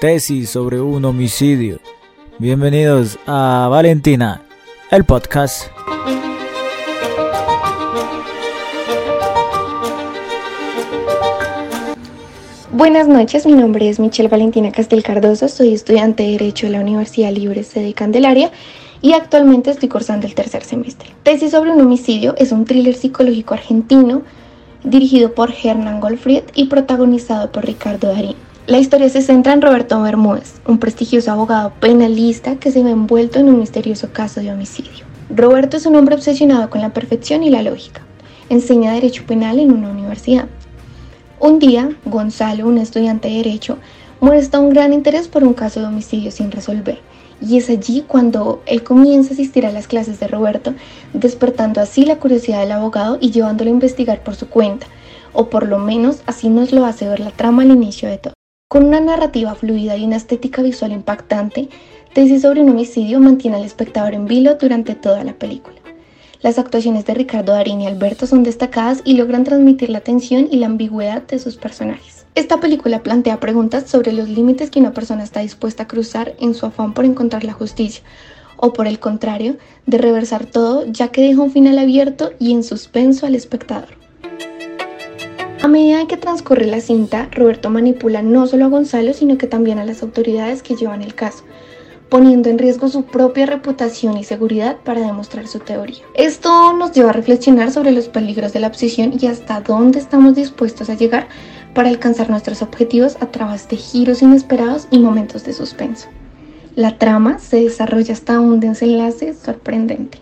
Tesis sobre un homicidio. Bienvenidos a Valentina, el podcast. Buenas noches, mi nombre es Michelle Valentina Castel Cardoso, soy estudiante de Derecho de la Universidad Libre de Candelaria y actualmente estoy cursando el tercer semestre. Tesis sobre un homicidio es un thriller psicológico argentino dirigido por Hernán Goldfried y protagonizado por Ricardo Darín. La historia se centra en Roberto Bermúdez, un prestigioso abogado penalista que se ve envuelto en un misterioso caso de homicidio. Roberto es un hombre obsesionado con la perfección y la lógica. Enseña Derecho Penal en una universidad. Un día, Gonzalo, un estudiante de Derecho, muestra un gran interés por un caso de homicidio sin resolver y es allí cuando él comienza a asistir a las clases de Roberto, despertando así la curiosidad del abogado y llevándolo a investigar por su cuenta, o por lo menos así nos lo hace ver la trama al inicio de todo. Con una narrativa fluida y una estética visual impactante, Tesis sobre un homicidio mantiene al espectador en vilo durante toda la película. Las actuaciones de Ricardo Darín y Alberto son destacadas y logran transmitir la tensión y la ambigüedad de sus personajes. Esta película plantea preguntas sobre los límites que una persona está dispuesta a cruzar en su afán por encontrar la justicia, o por el contrario, de reversar todo ya que deja un final abierto y en suspenso al espectador. A medida que transcurre la cinta, Roberto manipula no solo a Gonzalo, sino que también a las autoridades que llevan el caso, poniendo en riesgo su propia reputación y seguridad para demostrar su teoría. Esto nos lleva a reflexionar sobre los peligros de la obsesión y hasta dónde estamos dispuestos a llegar para alcanzar nuestros objetivos a través de giros inesperados y momentos de suspenso. La trama se desarrolla hasta un desenlace sorprendente.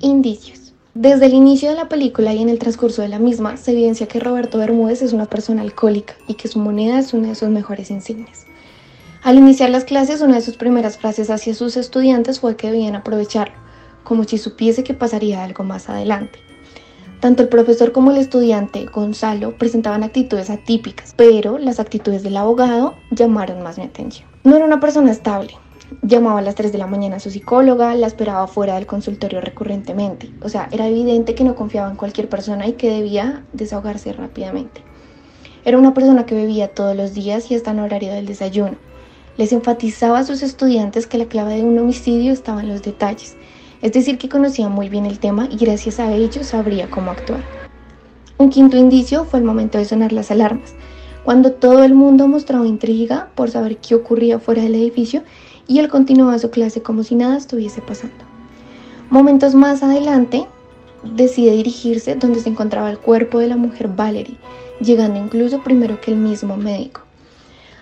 Indicios. Desde el inicio de la película y en el transcurso de la misma se evidencia que Roberto Bermúdez es una persona alcohólica y que su moneda es una de sus mejores insignias. Al iniciar las clases, una de sus primeras frases hacia sus estudiantes fue que debían aprovecharlo, como si supiese que pasaría algo más adelante. Tanto el profesor como el estudiante, Gonzalo, presentaban actitudes atípicas, pero las actitudes del abogado llamaron más mi atención. No era una persona estable. Llamaba a las 3 de la mañana a su psicóloga, la esperaba fuera del consultorio recurrentemente. O sea, era evidente que no confiaba en cualquier persona y que debía desahogarse rápidamente. Era una persona que bebía todos los días y hasta en horario del desayuno. Les enfatizaba a sus estudiantes que la clave de un homicidio estaba en los detalles es decir, que conocía muy bien el tema y gracias a ello sabría cómo actuar. Un quinto indicio fue el momento de sonar las alarmas, cuando todo el mundo mostraba intriga por saber qué ocurría fuera del edificio y él continuaba su clase como si nada estuviese pasando. Momentos más adelante, decide dirigirse donde se encontraba el cuerpo de la mujer Valerie, llegando incluso primero que el mismo médico.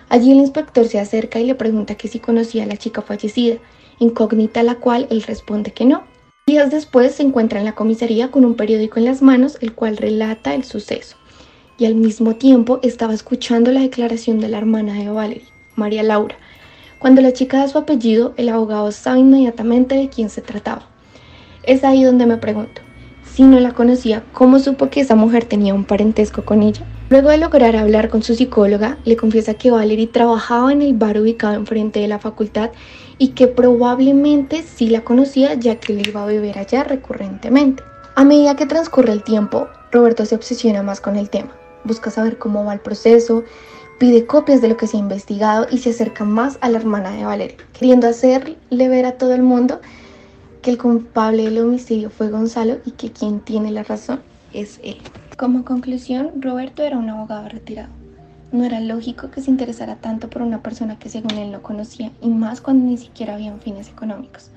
Allí el inspector se acerca y le pregunta que si conocía a la chica fallecida, incógnita a la cual él responde que no. Días después se encuentra en la comisaría con un periódico en las manos, el cual relata el suceso. Y al mismo tiempo estaba escuchando la declaración de la hermana de Valerie, María Laura. Cuando la chica da su apellido, el abogado sabe inmediatamente de quién se trataba. Es ahí donde me pregunto, si no la conocía, ¿cómo supo que esa mujer tenía un parentesco con ella? Luego de lograr hablar con su psicóloga, le confiesa que Valerie trabajaba en el bar ubicado enfrente de la facultad y que probablemente sí la conocía ya que le iba a beber allá recurrentemente. A medida que transcurre el tiempo, Roberto se obsesiona más con el tema, busca saber cómo va el proceso, pide copias de lo que se ha investigado y se acerca más a la hermana de Valeria, queriendo hacerle ver a todo el mundo que el culpable del homicidio fue Gonzalo y que quien tiene la razón es él. Como conclusión, Roberto era un abogado retirado. No era lógico que se interesara tanto por una persona que según él no conocía, y más cuando ni siquiera habían fines económicos.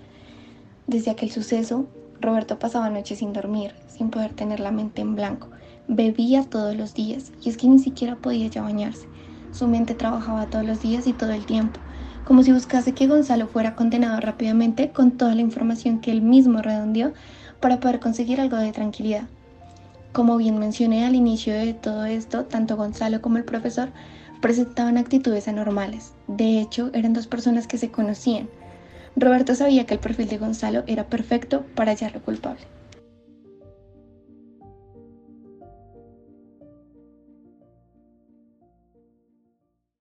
Desde aquel suceso, Roberto pasaba noches sin dormir, sin poder tener la mente en blanco. Bebía todos los días, y es que ni siquiera podía ya bañarse. Su mente trabajaba todos los días y todo el tiempo como si buscase que Gonzalo fuera condenado rápidamente con toda la información que él mismo redondeó para poder conseguir algo de tranquilidad. Como bien mencioné al inicio de todo esto, tanto Gonzalo como el profesor presentaban actitudes anormales. De hecho, eran dos personas que se conocían. Roberto sabía que el perfil de Gonzalo era perfecto para hallarlo culpable.